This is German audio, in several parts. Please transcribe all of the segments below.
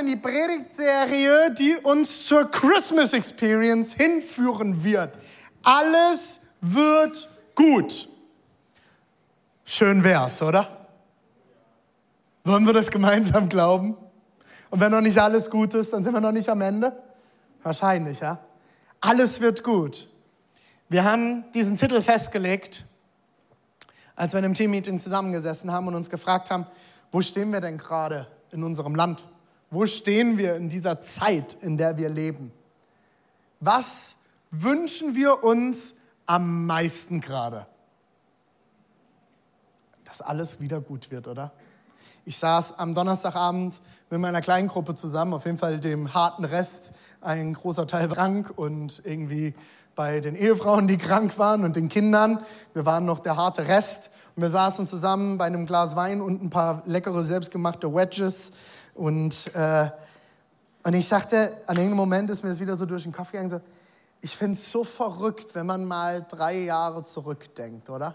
in die Predigtserie, die uns zur Christmas Experience hinführen wird. Alles wird gut. Schön wär's, oder? Wollen wir das gemeinsam glauben? Und wenn noch nicht alles gut ist, dann sind wir noch nicht am Ende? Wahrscheinlich, ja? Alles wird gut. Wir haben diesen Titel festgelegt, als wir in einem Teammeeting zusammengesessen haben und uns gefragt haben, wo stehen wir denn gerade in unserem Land? Wo stehen wir in dieser Zeit, in der wir leben? Was wünschen wir uns am meisten gerade? Dass alles wieder gut wird, oder? Ich saß am Donnerstagabend mit meiner kleinen Gruppe zusammen, auf jeden Fall dem harten Rest, ein großer Teil krank und irgendwie bei den Ehefrauen, die krank waren und den Kindern. Wir waren noch der harte Rest und wir saßen zusammen bei einem Glas Wein und ein paar leckere selbstgemachte Wedges und, äh, und ich sagte, an irgendeinem Moment ist mir das wieder so durch den Kopf gegangen, so, ich finde es so verrückt, wenn man mal drei Jahre zurückdenkt, oder?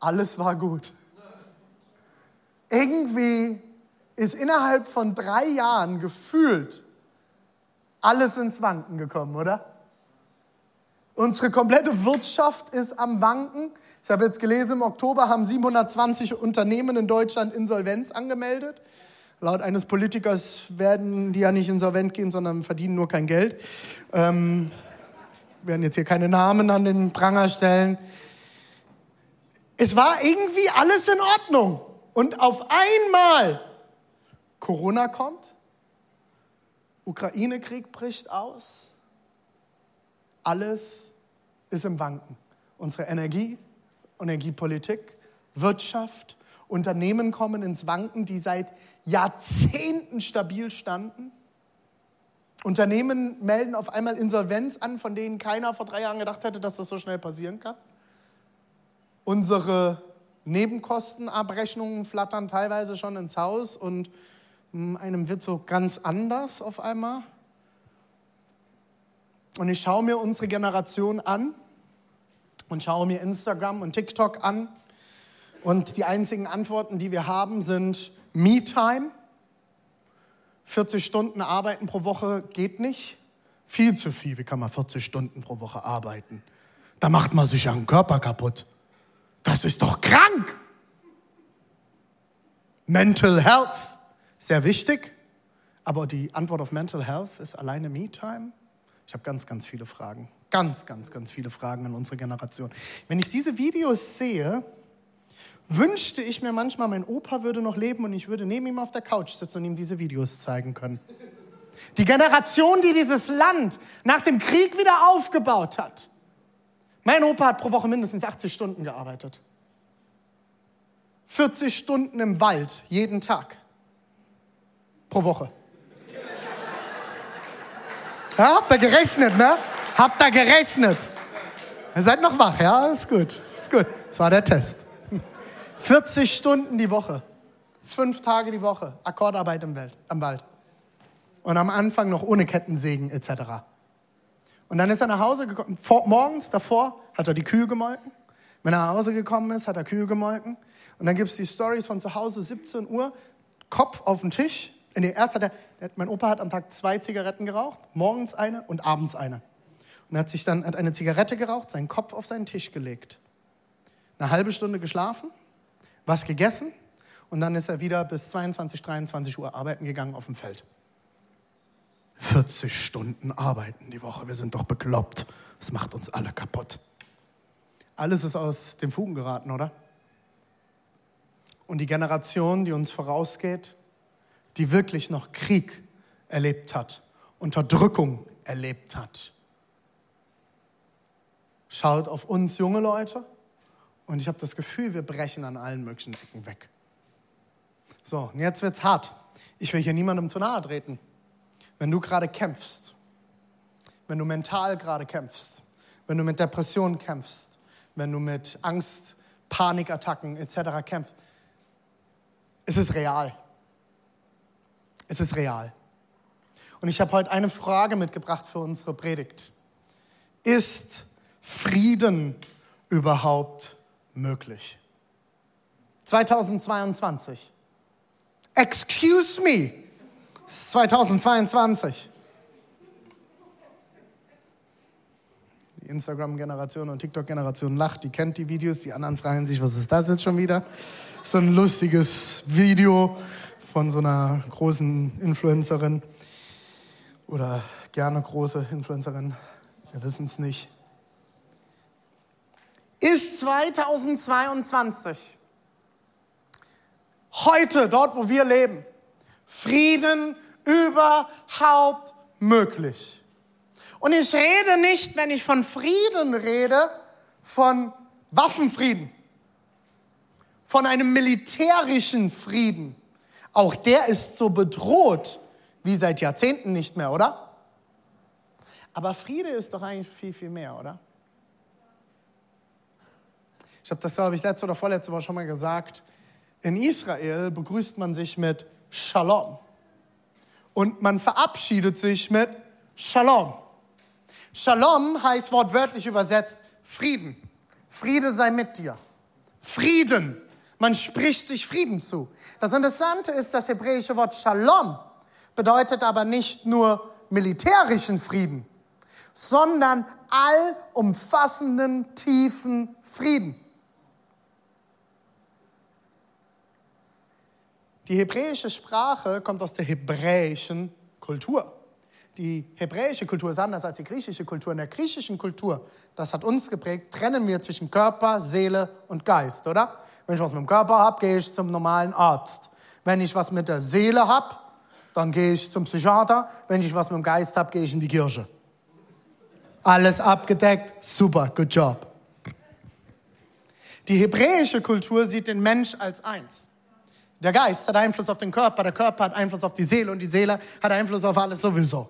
Alles war gut. Irgendwie ist innerhalb von drei Jahren gefühlt alles ins Wanken gekommen, oder? Unsere komplette Wirtschaft ist am Wanken. Ich habe jetzt gelesen, im Oktober haben 720 Unternehmen in Deutschland Insolvenz angemeldet. Laut eines Politikers werden die ja nicht insolvent gehen, sondern verdienen nur kein Geld. Ähm, werden jetzt hier keine Namen an den Pranger stellen. Es war irgendwie alles in Ordnung. Und auf einmal Corona kommt, Ukraine-Krieg bricht aus, alles ist im Wanken. Unsere Energie, Energiepolitik, Wirtschaft, Unternehmen kommen ins Wanken, die seit Jahrzehnten stabil standen. Unternehmen melden auf einmal Insolvenz an, von denen keiner vor drei Jahren gedacht hätte, dass das so schnell passieren kann. Unsere Nebenkostenabrechnungen flattern teilweise schon ins Haus und einem wird so ganz anders auf einmal. Und ich schaue mir unsere Generation an und schaue mir Instagram und TikTok an. Und die einzigen Antworten, die wir haben, sind Me-Time. 40 Stunden arbeiten pro Woche geht nicht. Viel zu viel. Wie kann man 40 Stunden pro Woche arbeiten? Da macht man sich ja einen Körper kaputt. Das ist doch krank. Mental Health, sehr wichtig. Aber die Antwort auf Mental Health ist alleine Me-Time. Ich habe ganz, ganz viele Fragen. Ganz, ganz, ganz viele Fragen an unsere Generation. Wenn ich diese Videos sehe, wünschte ich mir manchmal, mein Opa würde noch leben und ich würde neben ihm auf der Couch sitzen und ihm diese Videos zeigen können. Die Generation, die dieses Land nach dem Krieg wieder aufgebaut hat. Mein Opa hat pro Woche mindestens 80 Stunden gearbeitet. 40 Stunden im Wald jeden Tag. Pro Woche. Ja, habt ihr gerechnet, ne? Habt ihr gerechnet? Ihr seid noch wach, ja? Ist gut, ist gut. Das war der Test. 40 Stunden die Woche. Fünf Tage die Woche. Akkordarbeit im, Welt, am Wald. Und am Anfang noch ohne Kettensägen etc. Und dann ist er nach Hause gekommen. Vor, morgens davor hat er die Kühe gemolken. Wenn er nach Hause gekommen ist, hat er Kühe gemolken. Und dann gibt es die Stories von zu Hause, 17 Uhr, Kopf auf den Tisch. In der erst hat er, mein Opa hat am Tag zwei Zigaretten geraucht, morgens eine und abends eine. Und er hat sich dann hat eine Zigarette geraucht, seinen Kopf auf seinen Tisch gelegt. Eine halbe Stunde geschlafen, was gegessen und dann ist er wieder bis 22, 23 Uhr arbeiten gegangen auf dem Feld. 40 Stunden arbeiten die Woche, wir sind doch bekloppt. Das macht uns alle kaputt. Alles ist aus den Fugen geraten, oder? Und die Generation, die uns vorausgeht, die wirklich noch Krieg erlebt hat, Unterdrückung erlebt hat, schaut auf uns junge Leute und ich habe das Gefühl, wir brechen an allen möglichen Ecken weg. So, und jetzt wird's hart. Ich will hier niemandem zu nahe treten. Wenn du gerade kämpfst, wenn du mental gerade kämpfst, wenn du mit Depressionen kämpfst, wenn du mit Angst, Panikattacken etc. kämpfst, es ist real. Es ist real. Und ich habe heute eine Frage mitgebracht für unsere Predigt. Ist Frieden überhaupt möglich? 2022. Excuse me. 2022. Die Instagram-Generation und TikTok-Generation lacht, die kennt die Videos, die anderen fragen sich, was ist das jetzt schon wieder? So ein lustiges Video von so einer großen Influencerin oder gerne große Influencerin, wir wissen es nicht. Ist 2022 heute, dort wo wir leben, Frieden überhaupt möglich? Und ich rede nicht, wenn ich von Frieden rede, von Waffenfrieden, von einem militärischen Frieden. Auch der ist so bedroht wie seit Jahrzehnten nicht mehr, oder? Aber Friede ist doch eigentlich viel, viel mehr, oder? Ich habe das, glaube ich, letzte oder vorletzte Woche schon mal gesagt. In Israel begrüßt man sich mit Shalom. Und man verabschiedet sich mit Shalom. Shalom heißt wortwörtlich übersetzt Frieden. Friede sei mit dir. Frieden. Man spricht sich Frieden zu. Das Interessante ist, das hebräische Wort Shalom bedeutet aber nicht nur militärischen Frieden, sondern allumfassenden, tiefen Frieden. Die hebräische Sprache kommt aus der hebräischen Kultur. Die hebräische Kultur ist anders als die griechische Kultur. In der griechischen Kultur, das hat uns geprägt, trennen wir zwischen Körper, Seele und Geist, oder? Wenn ich was mit dem Körper habe, gehe ich zum normalen Arzt. Wenn ich was mit der Seele habe, dann gehe ich zum Psychiater. Wenn ich was mit dem Geist habe, gehe ich in die Kirche. Alles abgedeckt, super, good job. Die hebräische Kultur sieht den Mensch als eins. Der Geist hat Einfluss auf den Körper, der Körper hat Einfluss auf die Seele und die Seele hat Einfluss auf alles sowieso.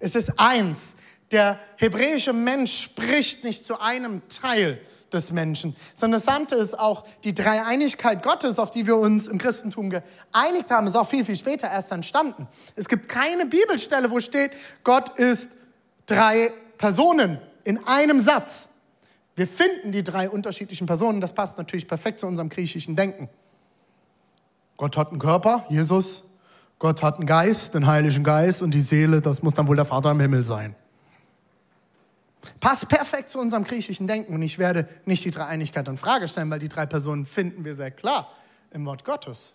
Es ist eins. Der hebräische Mensch spricht nicht zu einem Teil des Menschen. Das Interessante ist auch die Dreieinigkeit Gottes, auf die wir uns im Christentum geeinigt haben, ist auch viel, viel später erst entstanden. Es gibt keine Bibelstelle, wo steht, Gott ist drei Personen in einem Satz. Wir finden die drei unterschiedlichen Personen, das passt natürlich perfekt zu unserem griechischen Denken. Gott hat einen Körper, Jesus. Gott hat einen Geist, den Heiligen Geist und die Seele, das muss dann wohl der Vater im Himmel sein. Passt perfekt zu unserem griechischen Denken und ich werde nicht die Dreieinigkeit in Frage stellen, weil die drei Personen finden wir sehr klar im Wort Gottes.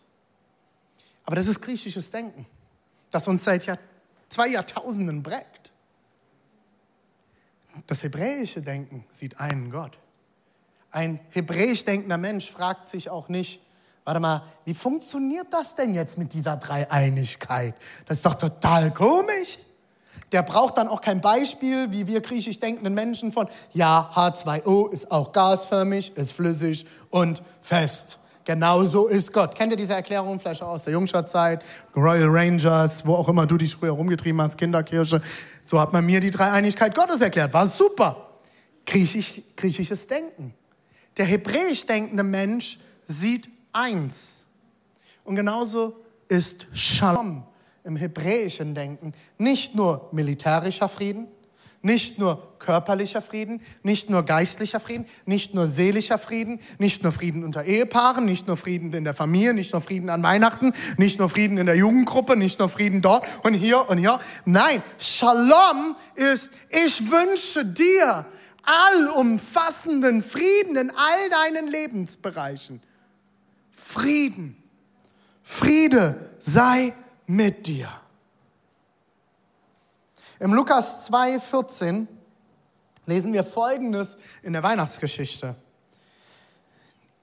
Aber das ist griechisches Denken, das uns seit Jahr, zwei Jahrtausenden prägt. Das hebräische Denken sieht einen Gott. Ein hebräisch denkender Mensch fragt sich auch nicht, warte mal, wie funktioniert das denn jetzt mit dieser Dreieinigkeit? Das ist doch total komisch. Der braucht dann auch kein Beispiel, wie wir griechisch denkenden Menschen von, ja, H2O ist auch gasförmig, ist flüssig und fest. Genauso ist Gott. Kennt ihr diese Erklärung vielleicht auch aus der Jungschatzzeit, Royal Rangers, wo auch immer du dich früher rumgetrieben hast, Kinderkirche? So hat man mir die Dreieinigkeit Gottes erklärt. War super. Griechisch, griechisches Denken. Der hebräisch denkende Mensch sieht eins. Und genauso ist Shalom im hebräischen Denken nicht nur militärischer Frieden, nicht nur körperlicher Frieden, nicht nur geistlicher Frieden, nicht nur seelischer Frieden, nicht nur Frieden unter Ehepaaren, nicht nur Frieden in der Familie, nicht nur Frieden an Weihnachten, nicht nur Frieden in der Jugendgruppe, nicht nur Frieden dort und hier und hier. Nein, Shalom ist, ich wünsche dir allumfassenden Frieden in all deinen Lebensbereichen. Frieden. Friede sei mit dir. Im Lukas 2,14 lesen wir Folgendes in der Weihnachtsgeschichte.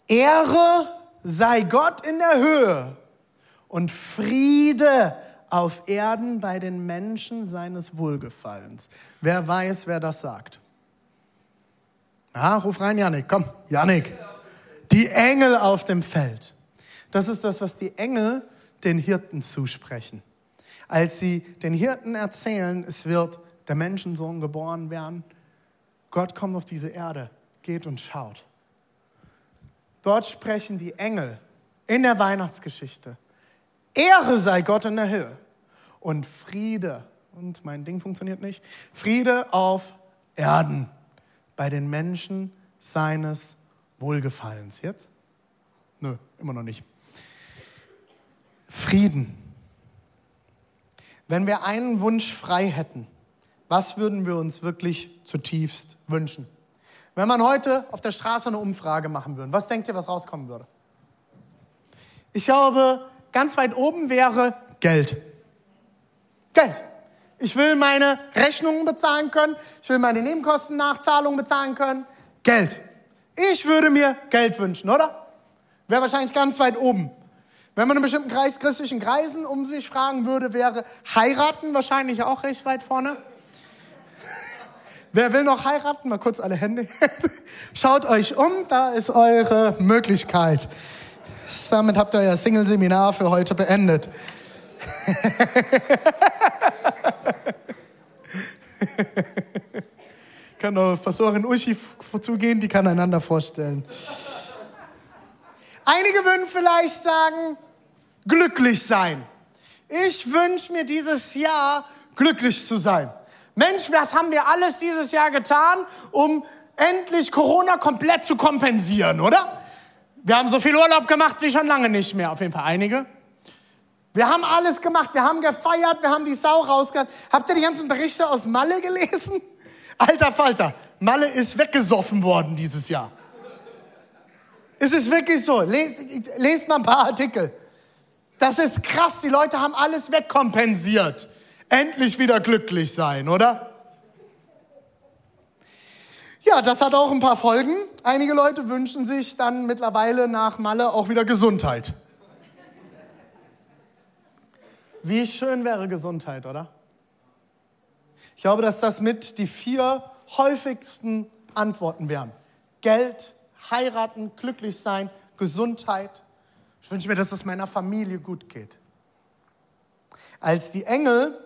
Ehre sei Gott in der Höhe und Friede auf Erden bei den Menschen seines Wohlgefallens. Wer weiß, wer das sagt? Ja, ruf rein, Janik, komm, Janik. Die Engel auf dem Feld. Das ist das, was die Engel den Hirten zusprechen. Als sie den Hirten erzählen, es wird der Menschensohn geboren werden. Gott kommt auf diese Erde, geht und schaut. Dort sprechen die Engel in der Weihnachtsgeschichte. Ehre sei Gott in der Höhe und Friede, und mein Ding funktioniert nicht, Friede auf Erden bei den Menschen seines Wohlgefallens. Jetzt? Nö, immer noch nicht. Frieden. Wenn wir einen Wunsch frei hätten, was würden wir uns wirklich zutiefst wünschen? Wenn man heute auf der Straße eine Umfrage machen würde, was denkt ihr, was rauskommen würde? Ich glaube, ganz weit oben wäre Geld. Geld. Ich will meine Rechnungen bezahlen können. Ich will meine Nebenkostennachzahlungen bezahlen können. Geld. Ich würde mir Geld wünschen, oder? Wäre wahrscheinlich ganz weit oben. Wenn man in bestimmten Kreis, christlichen Kreisen um sich fragen würde, wäre heiraten wahrscheinlich auch recht weit vorne. Wer will noch heiraten? Mal kurz alle Hände. Schaut euch um, da ist eure Möglichkeit. Damit habt ihr euer Single-Seminar für heute beendet. kann doch Pastorin Uschi zugehen, die kann einander vorstellen. Einige würden vielleicht sagen, glücklich sein. Ich wünsche mir dieses Jahr glücklich zu sein. Mensch, was haben wir alles dieses Jahr getan, um endlich Corona komplett zu kompensieren, oder? Wir haben so viel Urlaub gemacht wie schon lange nicht mehr, auf jeden Fall einige. Wir haben alles gemacht, wir haben gefeiert, wir haben die Sau rausgehauen. Habt ihr die ganzen Berichte aus Malle gelesen? Alter Falter, Malle ist weggesoffen worden dieses Jahr. Es ist wirklich so. Lest, lest mal ein paar Artikel. Das ist krass. Die Leute haben alles wegkompensiert. Endlich wieder glücklich sein, oder? Ja, das hat auch ein paar Folgen. Einige Leute wünschen sich dann mittlerweile nach Malle auch wieder Gesundheit. Wie schön wäre Gesundheit, oder? Ich glaube, dass das mit die vier häufigsten Antworten wären. Geld, heiraten, glücklich sein, Gesundheit. Ich wünsche mir, dass es meiner Familie gut geht. Als die Engel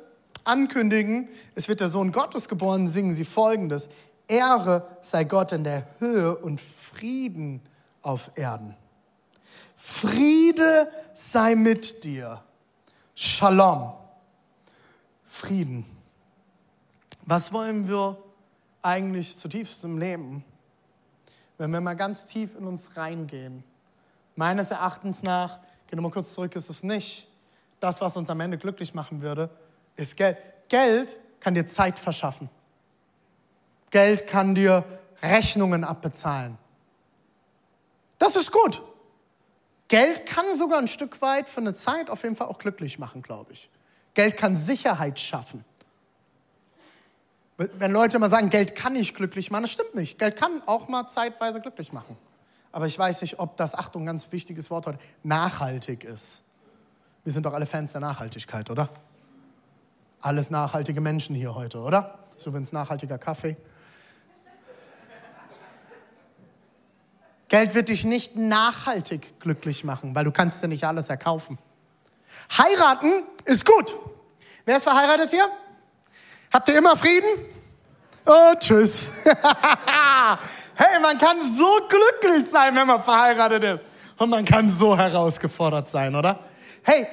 ankündigen, es wird der Sohn Gottes geboren, singen sie folgendes. Ehre sei Gott in der Höhe und Frieden auf Erden. Friede sei mit dir. Shalom. Frieden. Was wollen wir eigentlich zutiefst im Leben? Wenn wir mal ganz tief in uns reingehen. Meines Erachtens nach, geh nochmal kurz zurück, ist es nicht. Das, was uns am Ende glücklich machen würde, ist Geld. Geld kann dir Zeit verschaffen. Geld kann dir Rechnungen abbezahlen. Das ist gut. Geld kann sogar ein Stück weit für eine Zeit auf jeden Fall auch glücklich machen, glaube ich. Geld kann Sicherheit schaffen. Wenn Leute immer sagen, Geld kann nicht glücklich machen, das stimmt nicht. Geld kann auch mal zeitweise glücklich machen. Aber ich weiß nicht, ob das, Achtung, ganz wichtiges Wort heute, nachhaltig ist. Wir sind doch alle Fans der Nachhaltigkeit, oder? Alles nachhaltige Menschen hier heute, oder? Das ist übrigens nachhaltiger Kaffee. Geld wird dich nicht nachhaltig glücklich machen, weil du kannst dir nicht alles erkaufen. Heiraten ist gut. Wer ist verheiratet hier? Habt ihr immer Frieden? Oh, tschüss. hey, man kann so glücklich sein, wenn man verheiratet ist. Und man kann so herausgefordert sein, oder? Hey,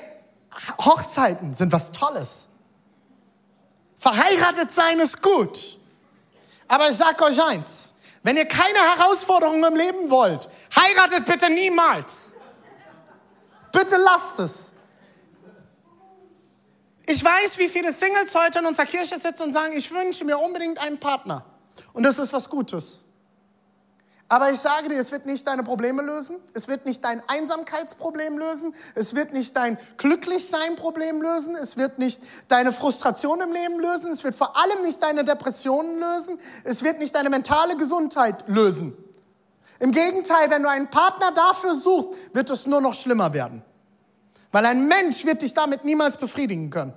Hochzeiten sind was Tolles. Verheiratet sein ist gut. Aber ich sag euch eins, wenn ihr keine Herausforderungen im Leben wollt, heiratet bitte niemals. Bitte lasst es. Ich weiß, wie viele Singles heute in unserer Kirche sitzen und sagen, ich wünsche mir unbedingt einen Partner. Und das ist was Gutes. Aber ich sage dir, es wird nicht deine Probleme lösen. Es wird nicht dein Einsamkeitsproblem lösen. Es wird nicht dein Glücklichsein-Problem lösen. Es wird nicht deine Frustration im Leben lösen. Es wird vor allem nicht deine Depressionen lösen. Es wird nicht deine mentale Gesundheit lösen. Im Gegenteil, wenn du einen Partner dafür suchst, wird es nur noch schlimmer werden. Weil ein Mensch wird dich damit niemals befriedigen können.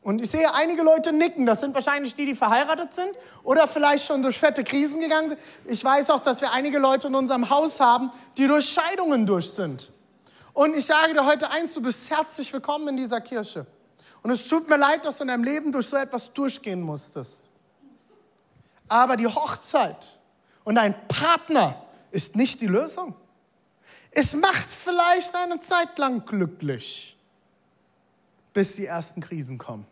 Und ich sehe einige Leute nicken. Das sind wahrscheinlich die, die verheiratet sind oder vielleicht schon durch fette Krisen gegangen sind. Ich weiß auch, dass wir einige Leute in unserem Haus haben, die durch Scheidungen durch sind. Und ich sage dir heute eins, du bist herzlich willkommen in dieser Kirche. Und es tut mir leid, dass du in deinem Leben durch so etwas durchgehen musstest. Aber die Hochzeit und ein Partner ist nicht die Lösung. Es macht vielleicht eine Zeit lang glücklich, bis die ersten Krisen kommen.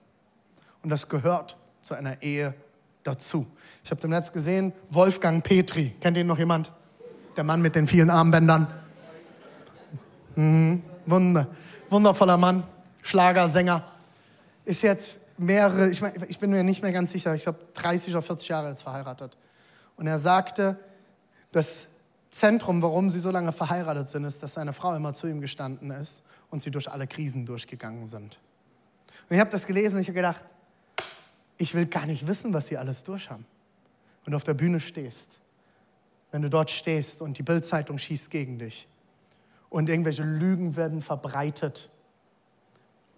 Und das gehört zu einer Ehe dazu. Ich habe dem Netz gesehen, Wolfgang Petri. Kennt ihn noch jemand? Der Mann mit den vielen Armbändern. Mhm. Wunder, wundervoller Mann, Schlagersänger. Ist jetzt mehrere, ich, mein, ich bin mir nicht mehr ganz sicher, ich glaube 30 oder 40 Jahre jetzt verheiratet. Und er sagte, das Zentrum, warum sie so lange verheiratet sind, ist, dass seine Frau immer zu ihm gestanden ist und sie durch alle Krisen durchgegangen sind. Und ich habe das gelesen und ich habe gedacht, ich will gar nicht wissen, was sie alles durch haben. Und auf der Bühne stehst, wenn du dort stehst und die Bildzeitung schießt gegen dich und irgendwelche Lügen werden verbreitet.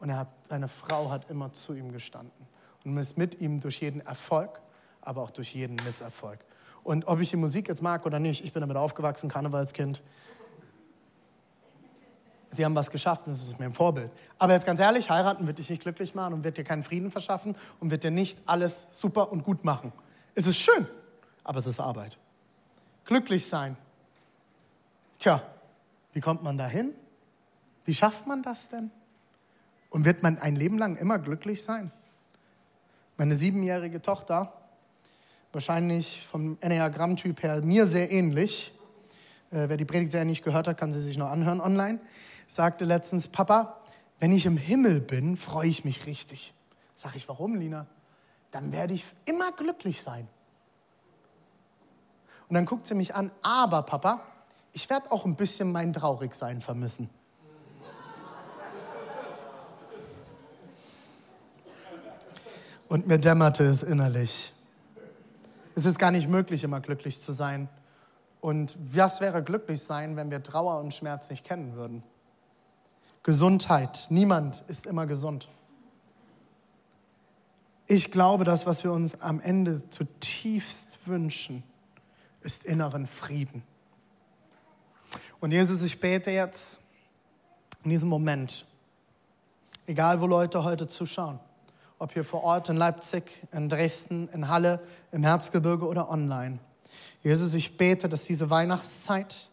Und er hat, seine Frau hat immer zu ihm gestanden und ist mit ihm durch jeden Erfolg, aber auch durch jeden Misserfolg. Und ob ich die Musik jetzt mag oder nicht, ich bin damit aufgewachsen, Karnevalskind. Sie haben was geschafft, das ist mir ein Vorbild. Aber jetzt ganz ehrlich, heiraten wird dich nicht glücklich machen und wird dir keinen Frieden verschaffen und wird dir nicht alles super und gut machen. Es ist schön, aber es ist Arbeit. Glücklich sein. Tja, wie kommt man da hin? Wie schafft man das denn? Und wird man ein Leben lang immer glücklich sein? Meine siebenjährige Tochter, wahrscheinlich vom Enneagramm-Typ her mir sehr ähnlich, äh, wer die Predigtserie nicht gehört hat, kann sie sich noch anhören online, sagte letztens, Papa, wenn ich im Himmel bin, freue ich mich richtig. Sag ich, warum, Lina? Dann werde ich immer glücklich sein. Und dann guckt sie mich an, aber Papa, ich werde auch ein bisschen mein Traurigsein vermissen. Und mir dämmerte es innerlich. Es ist gar nicht möglich, immer glücklich zu sein. Und was wäre glücklich sein, wenn wir Trauer und Schmerz nicht kennen würden? Gesundheit. Niemand ist immer gesund. Ich glaube, das, was wir uns am Ende zutiefst wünschen, ist inneren Frieden. Und Jesus, ich bete jetzt in diesem Moment, egal wo Leute heute zuschauen, ob hier vor Ort in Leipzig, in Dresden, in Halle, im Herzgebirge oder online. Jesus, ich bete, dass diese Weihnachtszeit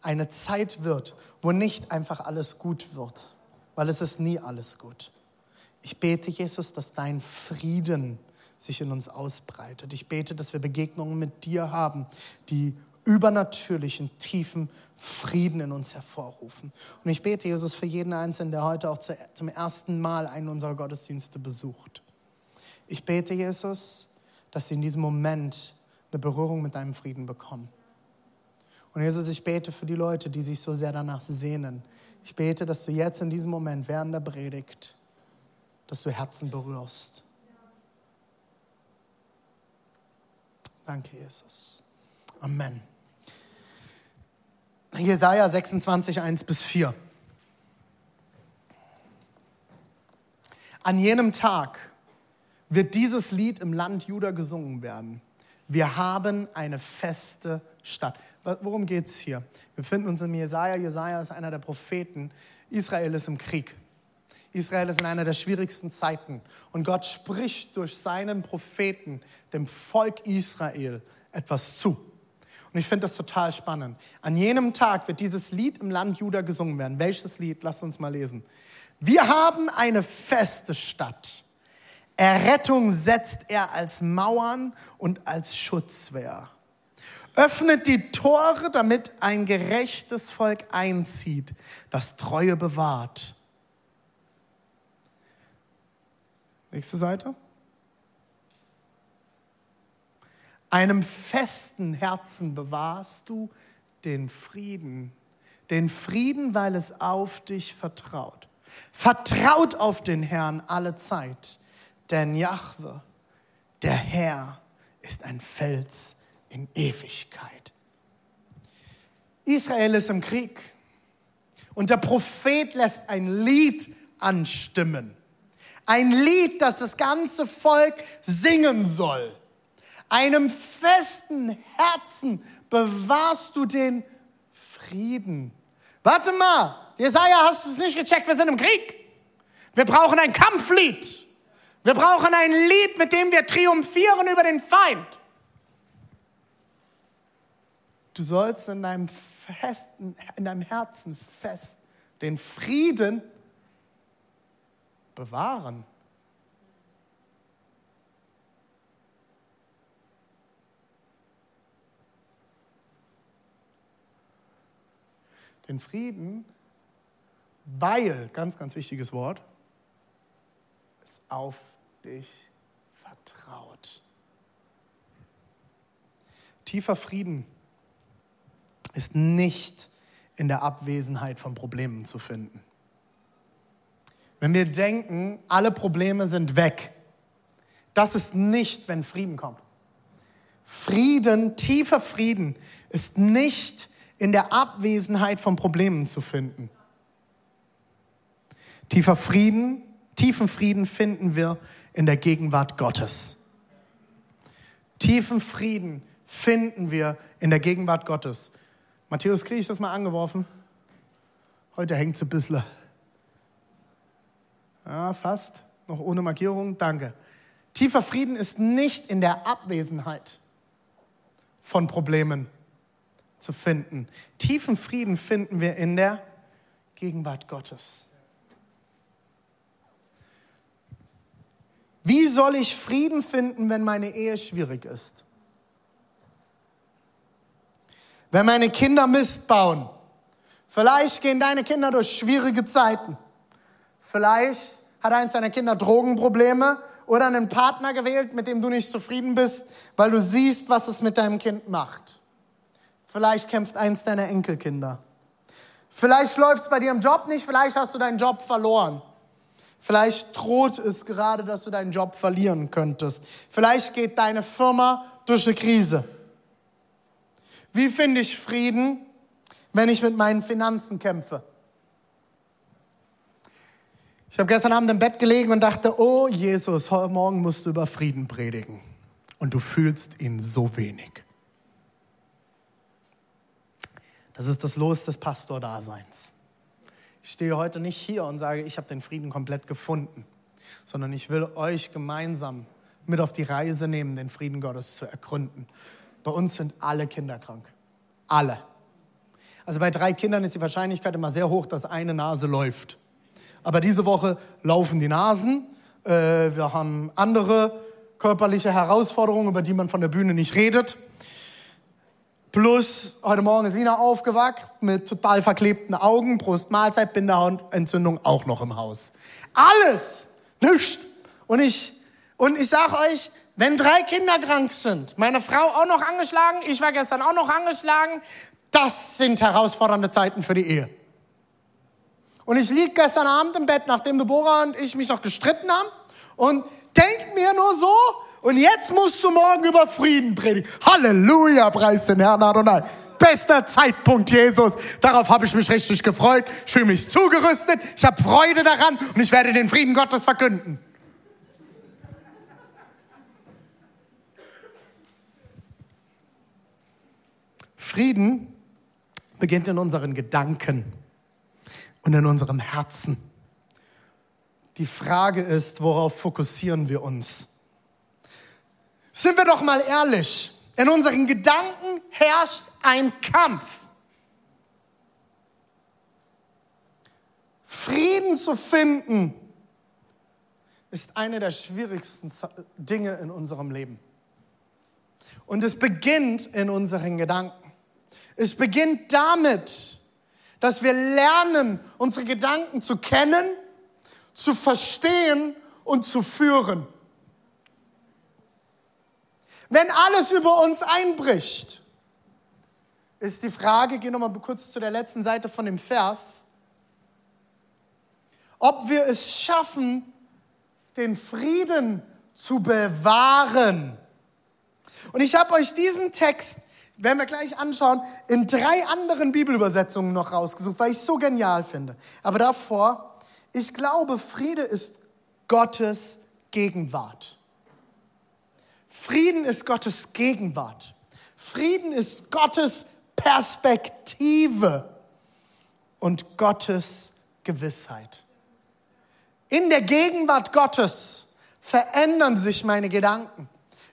eine Zeit wird, wo nicht einfach alles gut wird, weil es ist nie alles gut. Ich bete, Jesus, dass dein Frieden sich in uns ausbreitet. Ich bete, dass wir Begegnungen mit dir haben, die übernatürlichen, tiefen Frieden in uns hervorrufen. Und ich bete, Jesus, für jeden Einzelnen, der heute auch zum ersten Mal einen unserer Gottesdienste besucht. Ich bete, Jesus, dass sie in diesem Moment eine Berührung mit deinem Frieden bekommen. Und Jesus, ich bete für die Leute, die sich so sehr danach sehnen. Ich bete, dass du jetzt in diesem Moment während der Predigt, dass du Herzen berührst. Danke, Jesus. Amen. Jesaja 26, 1 bis 4. An jenem Tag wird dieses Lied im Land Juda gesungen werden. Wir haben eine feste Stadt. Worum geht es hier? Wir befinden uns in Jesaja. Jesaja ist einer der Propheten. Israel ist im Krieg. Israel ist in einer der schwierigsten Zeiten. Und Gott spricht durch seinen Propheten dem Volk Israel etwas zu. Und ich finde das total spannend. An jenem Tag wird dieses Lied im Land Juda gesungen werden. Welches Lied? Lass uns mal lesen. Wir haben eine feste Stadt. Errettung setzt er als Mauern und als Schutzwehr. Öffnet die Tore, damit ein gerechtes Volk einzieht, das Treue bewahrt. Nächste Seite. Einem festen Herzen bewahrst du den Frieden. Den Frieden, weil es auf dich vertraut. Vertraut auf den Herrn alle Zeit, denn Jahwe, der Herr, ist ein Fels in Ewigkeit. Israel ist im Krieg und der Prophet lässt ein Lied anstimmen. Ein Lied, das das ganze Volk singen soll einem festen Herzen bewahrst du den Frieden. Warte mal, Jesaja, hast du es nicht gecheckt? Wir sind im Krieg. Wir brauchen ein Kampflied. Wir brauchen ein Lied, mit dem wir triumphieren über den Feind. Du sollst in deinem, festen, in deinem Herzen fest den Frieden bewahren. Den Frieden, weil, ganz, ganz wichtiges Wort, es auf dich vertraut. Tiefer Frieden ist nicht in der Abwesenheit von Problemen zu finden. Wenn wir denken, alle Probleme sind weg, das ist nicht, wenn Frieden kommt. Frieden, tiefer Frieden ist nicht in der Abwesenheit von Problemen zu finden. Tiefer Frieden, tiefen Frieden finden wir in der Gegenwart Gottes. Tiefen Frieden finden wir in der Gegenwart Gottes. Matthäus, kriege ich das mal angeworfen? Heute hängt es ein bisschen. Ja, fast. Noch ohne Markierung. Danke. Tiefer Frieden ist nicht in der Abwesenheit von Problemen zu finden. Tiefen Frieden finden wir in der Gegenwart Gottes. Wie soll ich Frieden finden, wenn meine Ehe schwierig ist? Wenn meine Kinder Mist bauen, vielleicht gehen deine Kinder durch schwierige Zeiten. Vielleicht hat eins deiner Kinder Drogenprobleme oder einen Partner gewählt, mit dem du nicht zufrieden bist, weil du siehst, was es mit deinem Kind macht. Vielleicht kämpft eins deiner Enkelkinder. Vielleicht läuft es bei dir im Job nicht, vielleicht hast du deinen Job verloren. Vielleicht droht es gerade, dass du deinen Job verlieren könntest. Vielleicht geht deine Firma durch eine Krise. Wie finde ich Frieden, wenn ich mit meinen Finanzen kämpfe? Ich habe gestern Abend im Bett gelegen und dachte, oh Jesus, heute Morgen musst du über Frieden predigen. Und du fühlst ihn so wenig. Das ist das Los des Pastordaseins. Ich stehe heute nicht hier und sage, ich habe den Frieden komplett gefunden, sondern ich will euch gemeinsam mit auf die Reise nehmen, den Frieden Gottes zu ergründen. Bei uns sind alle Kinder krank. Alle. Also bei drei Kindern ist die Wahrscheinlichkeit immer sehr hoch, dass eine Nase läuft. Aber diese Woche laufen die Nasen. Äh, wir haben andere körperliche Herausforderungen, über die man von der Bühne nicht redet. Plus, heute Morgen ist Lina aufgewacht mit total verklebten Augen, Brustmahlzeit, Bindehautentzündung auch noch im Haus. Alles, nichts. Und ich, und ich sag euch, wenn drei Kinder krank sind, meine Frau auch noch angeschlagen, ich war gestern auch noch angeschlagen, das sind herausfordernde Zeiten für die Ehe. Und ich lieg gestern Abend im Bett, nachdem Deborah und ich mich noch gestritten haben und denk mir nur so, und jetzt musst du morgen über Frieden predigen. Halleluja, preis den Herrn Adonai. Bester Zeitpunkt, Jesus. Darauf habe ich mich richtig gefreut. Ich fühle mich zugerüstet. Ich habe Freude daran und ich werde den Frieden Gottes verkünden. Frieden beginnt in unseren Gedanken und in unserem Herzen. Die Frage ist, worauf fokussieren wir uns? Sind wir doch mal ehrlich, in unseren Gedanken herrscht ein Kampf. Frieden zu finden ist eine der schwierigsten Dinge in unserem Leben. Und es beginnt in unseren Gedanken. Es beginnt damit, dass wir lernen, unsere Gedanken zu kennen, zu verstehen und zu führen. Wenn alles über uns einbricht, ist die Frage, geh nochmal kurz zu der letzten Seite von dem Vers, ob wir es schaffen, den Frieden zu bewahren. Und ich habe euch diesen Text, werden wir gleich anschauen, in drei anderen Bibelübersetzungen noch rausgesucht, weil ich es so genial finde. Aber davor, ich glaube, Friede ist Gottes Gegenwart. Frieden ist Gottes Gegenwart. Frieden ist Gottes Perspektive und Gottes Gewissheit. In der Gegenwart Gottes verändern sich meine Gedanken.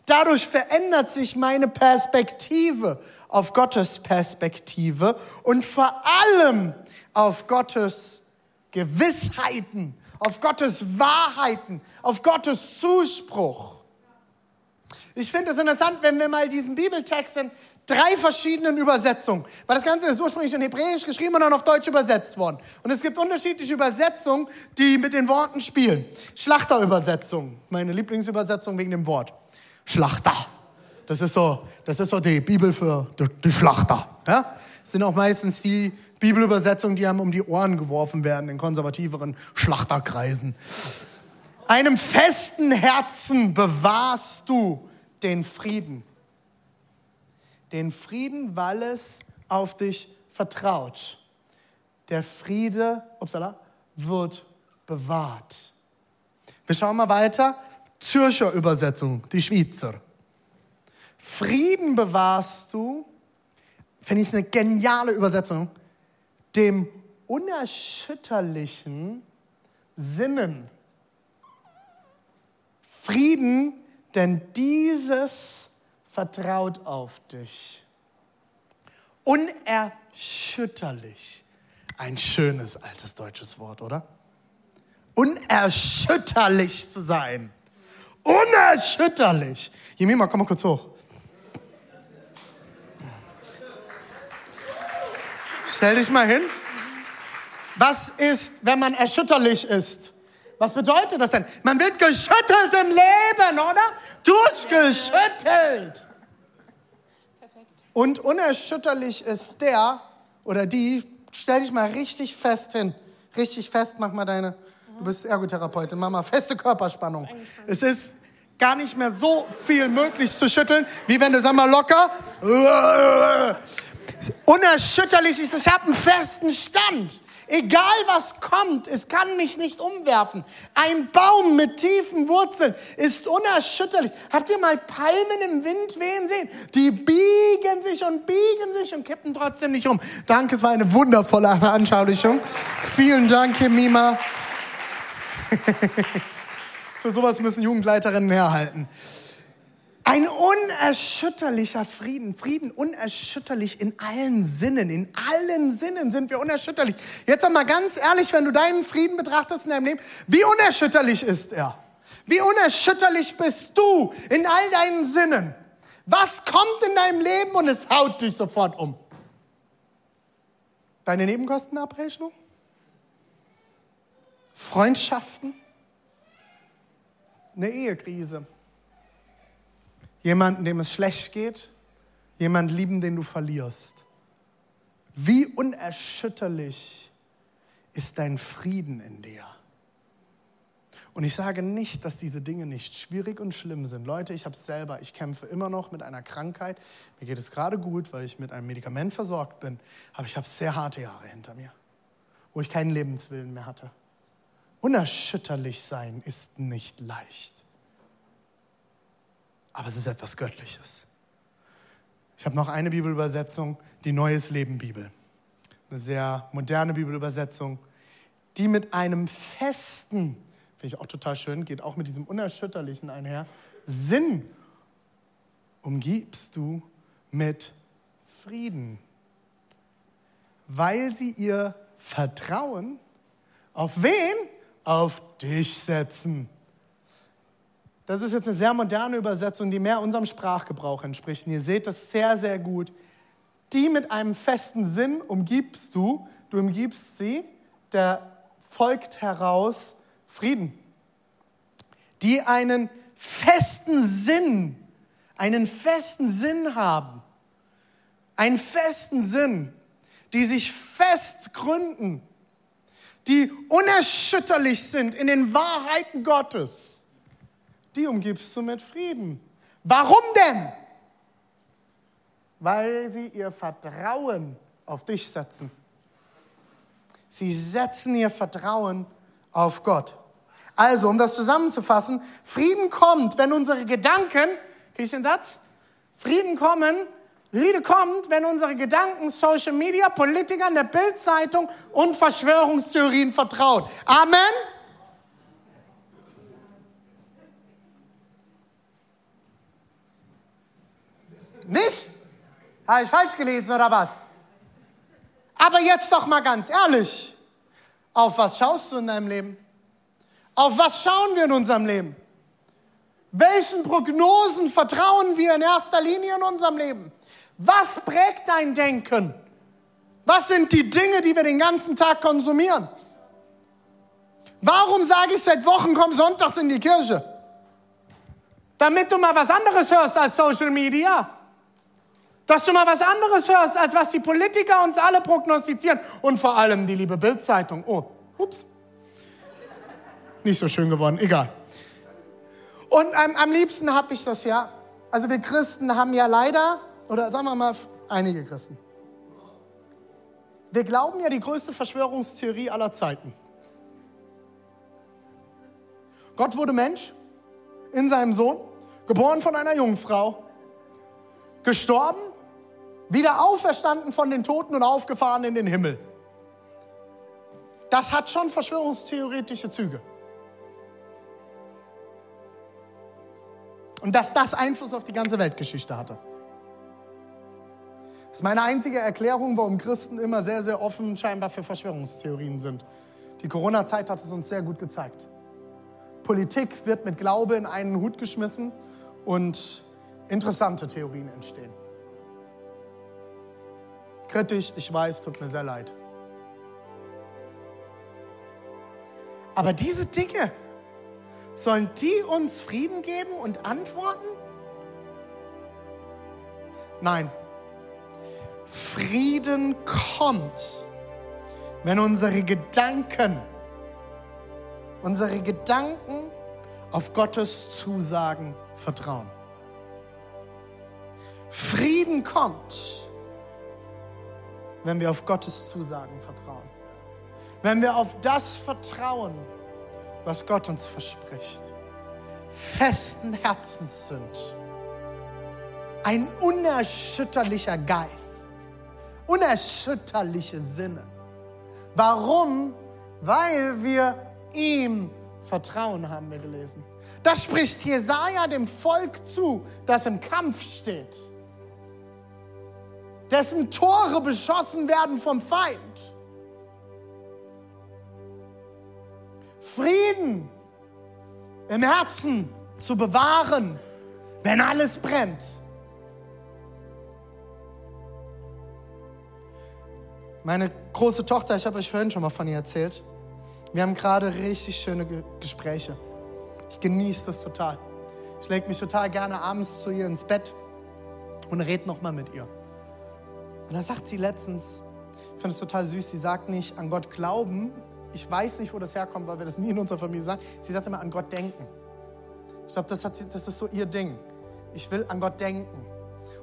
Dadurch verändert sich meine Perspektive auf Gottes Perspektive und vor allem auf Gottes Gewissheiten, auf Gottes Wahrheiten, auf Gottes Zuspruch. Ich finde es interessant, wenn wir mal diesen Bibeltext in drei verschiedenen Übersetzungen, weil das Ganze ist ursprünglich in Hebräisch geschrieben und dann auf Deutsch übersetzt worden. Und es gibt unterschiedliche Übersetzungen, die mit den Worten spielen. Schlachterübersetzung, meine Lieblingsübersetzung wegen dem Wort. Schlachter. Das ist so, das ist so die Bibel für die Schlachter. Ja? Das sind auch meistens die Bibelübersetzungen, die einem um die Ohren geworfen werden in konservativeren Schlachterkreisen. Einem festen Herzen bewahrst du den Frieden. Den Frieden, weil es auf dich vertraut. Der Friede, upsala, wird bewahrt. Wir schauen mal weiter. Zürcher Übersetzung, die Schweizer. Frieden bewahrst du, finde ich eine geniale Übersetzung, dem unerschütterlichen Sinnen. Frieden, denn dieses vertraut auf dich. Unerschütterlich. Ein schönes altes deutsches Wort, oder? Unerschütterlich zu sein. Unerschütterlich. Jemima, komm mal kurz hoch. Stell dich mal hin. Was ist, wenn man erschütterlich ist? Was bedeutet das denn? Man wird geschüttelt im Leben, oder? Durchgeschüttelt. Und unerschütterlich ist der oder die, stell dich mal richtig fest hin. Richtig fest, mach mal deine, du bist Ergotherapeutin, mach mal feste Körperspannung. Es ist gar nicht mehr so viel möglich zu schütteln, wie wenn du, sag mal, locker. Unerschütterlich ist, ich habe einen festen Stand. Egal was kommt, es kann mich nicht umwerfen. Ein Baum mit tiefen Wurzeln ist unerschütterlich. Habt ihr mal Palmen im Wind wehen sehen? Die biegen sich und biegen sich und kippen trotzdem nicht um. Danke, es war eine wundervolle Veranschaulichung. Vielen Dank, Mima. Für sowas müssen Jugendleiterinnen herhalten. Ein unerschütterlicher Frieden. Frieden unerschütterlich in allen Sinnen. In allen Sinnen sind wir unerschütterlich. Jetzt noch mal ganz ehrlich, wenn du deinen Frieden betrachtest in deinem Leben, wie unerschütterlich ist er? Wie unerschütterlich bist du in all deinen Sinnen? Was kommt in deinem Leben und es haut dich sofort um? Deine Nebenkostenabrechnung? Freundschaften? Eine Ehekrise? Jemanden, dem es schlecht geht, jemand lieben, den du verlierst. Wie unerschütterlich ist dein Frieden in dir? Und ich sage nicht, dass diese Dinge nicht schwierig und schlimm sind. Leute, ich habe es selber. Ich kämpfe immer noch mit einer Krankheit. Mir geht es gerade gut, weil ich mit einem Medikament versorgt bin. Aber ich habe sehr harte Jahre hinter mir, wo ich keinen Lebenswillen mehr hatte. Unerschütterlich sein ist nicht leicht aber es ist etwas Göttliches. Ich habe noch eine Bibelübersetzung, die Neues Leben Bibel. Eine sehr moderne Bibelübersetzung, die mit einem festen, finde ich auch total schön, geht auch mit diesem Unerschütterlichen einher, Sinn umgibst du mit Frieden, weil sie ihr Vertrauen auf wen? Auf dich setzen. Das ist jetzt eine sehr moderne Übersetzung, die mehr unserem Sprachgebrauch entspricht. Und ihr seht das sehr, sehr gut. Die mit einem festen Sinn umgibst du, du umgibst sie, der folgt heraus Frieden. Die einen festen Sinn, einen festen Sinn haben, einen festen Sinn, die sich fest gründen, die unerschütterlich sind in den Wahrheiten Gottes die umgibst du mit Frieden. Warum denn? Weil sie ihr Vertrauen auf dich setzen. Sie setzen ihr Vertrauen auf Gott. Also, um das zusammenzufassen, Frieden kommt, wenn unsere Gedanken, kriege ich den Satz? Frieden kommen, Friede kommt, wenn unsere Gedanken Social Media, Politikern, der Bildzeitung und Verschwörungstheorien vertrauen. Amen? Habe ich falsch gelesen oder was? Aber jetzt doch mal ganz ehrlich. Auf was schaust du in deinem Leben? Auf was schauen wir in unserem Leben? Welchen Prognosen vertrauen wir in erster Linie in unserem Leben? Was prägt dein Denken? Was sind die Dinge, die wir den ganzen Tag konsumieren? Warum sage ich seit Wochen, komm sonntags in die Kirche? Damit du mal was anderes hörst als Social Media. Dass du mal was anderes hörst, als was die Politiker uns alle prognostizieren. Und vor allem die liebe Bildzeitung. Oh, ups. Nicht so schön geworden, egal. Und ähm, am liebsten habe ich das ja. Also wir Christen haben ja leider, oder sagen wir mal einige Christen, wir glauben ja die größte Verschwörungstheorie aller Zeiten. Gott wurde Mensch in seinem Sohn, geboren von einer Jungfrau, gestorben, wieder auferstanden von den Toten und aufgefahren in den Himmel. Das hat schon verschwörungstheoretische Züge. Und dass das Einfluss auf die ganze Weltgeschichte hatte. Das ist meine einzige Erklärung, warum Christen immer sehr, sehr offen scheinbar für Verschwörungstheorien sind. Die Corona-Zeit hat es uns sehr gut gezeigt. Politik wird mit Glaube in einen Hut geschmissen und interessante Theorien entstehen. Kritisch, ich weiß, tut mir sehr leid. Aber diese Dinge, sollen die uns Frieden geben und antworten? Nein, Frieden kommt, wenn unsere Gedanken, unsere Gedanken auf Gottes Zusagen vertrauen. Frieden kommt, wenn wir auf Gottes Zusagen vertrauen. Wenn wir auf das vertrauen, was Gott uns verspricht. Festen Herzens sind. Ein unerschütterlicher Geist unerschütterliche Sinne. Warum? Weil wir ihm vertrauen, haben wir gelesen. Das spricht Jesaja dem Volk zu, das im Kampf steht, dessen Tore beschossen werden vom Feind. Frieden im Herzen zu bewahren, wenn alles brennt. Meine große Tochter, ich habe euch vorhin schon mal von ihr erzählt. Wir haben gerade richtig schöne Gespräche. Ich genieße das total. Ich lege mich total gerne abends zu ihr ins Bett und rede nochmal mit ihr. Und da sagt sie letztens, ich finde es total süß, sie sagt nicht an Gott glauben. Ich weiß nicht, wo das herkommt, weil wir das nie in unserer Familie sagen. Sie sagt immer an Gott denken. Ich glaube, das, das ist so ihr Ding. Ich will an Gott denken.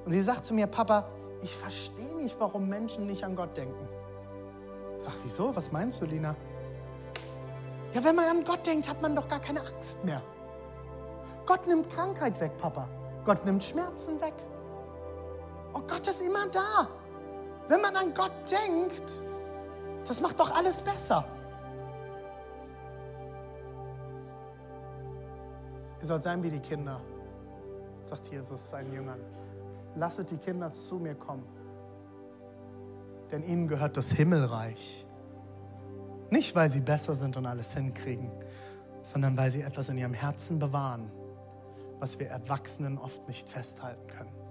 Und sie sagt zu mir, Papa, ich verstehe nicht, warum Menschen nicht an Gott denken. Ich sag, wieso? Was meinst du, Lina? Ja, wenn man an Gott denkt, hat man doch gar keine Angst mehr. Gott nimmt Krankheit weg, Papa. Gott nimmt Schmerzen weg. Oh, Gott ist immer da. Wenn man an Gott denkt, das macht doch alles besser. Ihr sollt sein wie die Kinder, sagt Jesus seinen Jüngern. Lasset die Kinder zu mir kommen denn ihnen gehört das Himmelreich. Nicht, weil sie besser sind und alles hinkriegen, sondern weil sie etwas in ihrem Herzen bewahren, was wir Erwachsenen oft nicht festhalten können.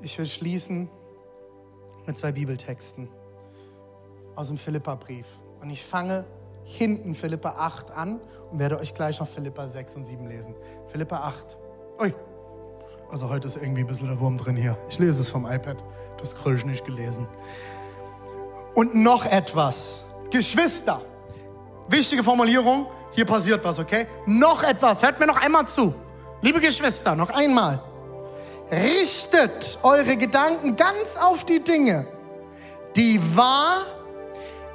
Ich will schließen mit zwei Bibeltexten aus dem Philippa-Brief. Und ich fange hinten Philippa 8 an und werde euch gleich noch Philippa 6 und 7 lesen. Philippa 8. Ui, also heute ist irgendwie ein bisschen der Wurm drin hier. Ich lese es vom iPad. Das kriege ich nicht gelesen. Und noch etwas. Geschwister. Wichtige Formulierung. Hier passiert was, okay? Noch etwas. Hört mir noch einmal zu. Liebe Geschwister, noch einmal. Richtet eure Gedanken ganz auf die Dinge, die wahr,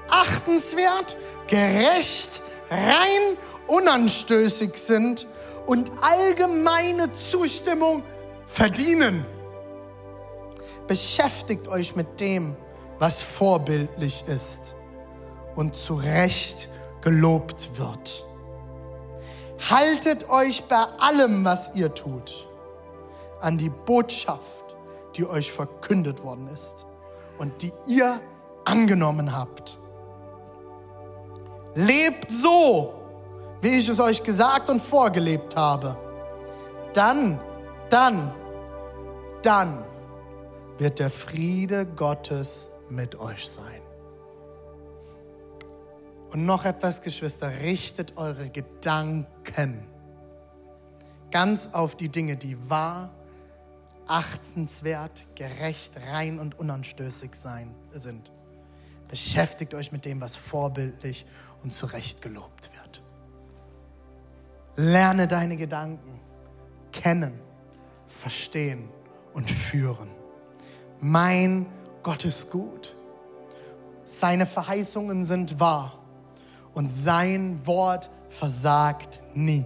achtenswert, gerecht, rein, unanstößig sind und allgemeine Zustimmung verdienen. Beschäftigt euch mit dem, was vorbildlich ist und zu Recht gelobt wird. Haltet euch bei allem, was ihr tut, an die Botschaft, die euch verkündet worden ist und die ihr angenommen habt. Lebt so, wie ich es euch gesagt und vorgelebt habe. Dann, dann, dann wird der Friede Gottes mit euch sein. Und noch etwas, Geschwister, richtet eure Gedanken ganz auf die Dinge, die wahr, achtenswert, gerecht, rein und unanstößig sein, sind. Beschäftigt euch mit dem, was vorbildlich und zurecht gelobt wird. Lerne deine Gedanken kennen, verstehen und führen. Mein Gott ist gut. Seine Verheißungen sind wahr und sein Wort versagt nie.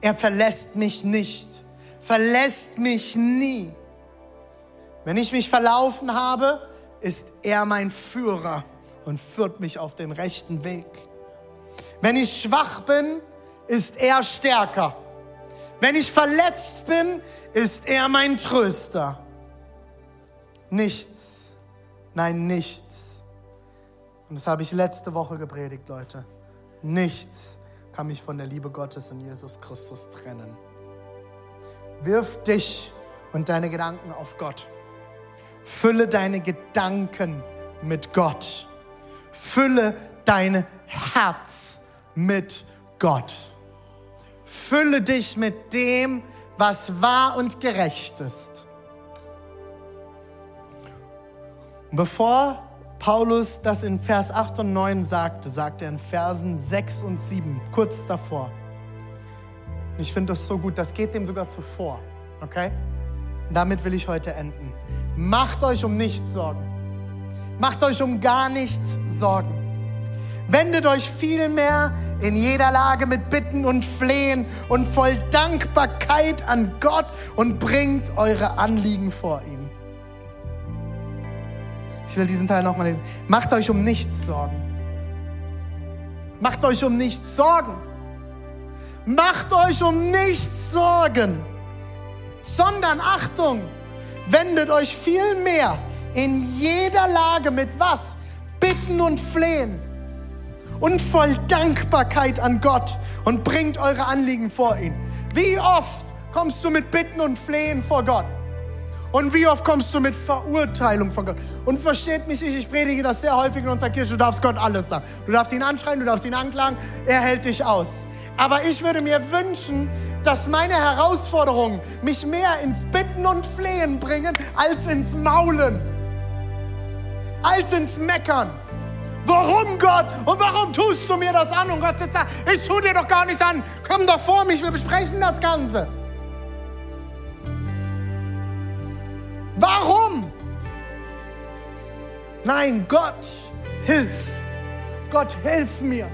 Er verlässt mich nicht, verlässt mich nie. Wenn ich mich verlaufen habe, ist er mein Führer und führt mich auf den rechten Weg. Wenn ich schwach bin, ist er stärker. Wenn ich verletzt bin, ist er mein Tröster. Nichts, nein, nichts. Und das habe ich letzte Woche gepredigt, Leute. Nichts kann mich von der Liebe Gottes in Jesus Christus trennen. Wirf dich und deine Gedanken auf Gott. Fülle deine Gedanken mit Gott. Fülle dein Herz mit Gott. Fülle dich mit dem, was wahr und gerecht ist. Bevor Paulus das in Vers 8 und 9 sagte, sagte er in Versen 6 und 7, kurz davor. Ich finde das so gut, das geht dem sogar zuvor. Okay? Damit will ich heute enden. Macht euch um nichts Sorgen. Macht euch um gar nichts Sorgen. Wendet euch vielmehr in jeder Lage mit Bitten und Flehen und voll Dankbarkeit an Gott und bringt eure Anliegen vor ihn. Ich will diesen Teil nochmal lesen. Macht euch um nichts Sorgen. Macht euch um nichts Sorgen. Macht euch um nichts Sorgen. Sondern Achtung, wendet euch vielmehr in jeder Lage mit was? Bitten und Flehen und voll Dankbarkeit an Gott und bringt eure Anliegen vor ihn. Wie oft kommst du mit Bitten und Flehen vor Gott? Und wie oft kommst du mit Verurteilung von Gott? Und versteht mich nicht, ich predige das sehr häufig in unserer Kirche. Du darfst Gott alles sagen. Du darfst ihn anschreien, du darfst ihn anklagen. Er hält dich aus. Aber ich würde mir wünschen, dass meine Herausforderungen mich mehr ins Bitten und Flehen bringen, als ins Maulen. Als ins Meckern. Warum Gott? Und warum tust du mir das an? Und Gott sagt, ich tue dir doch gar nichts an. Komm doch vor mich, wir besprechen das Ganze. Warum? Nein, Gott, hilf. Gott, hilf mir.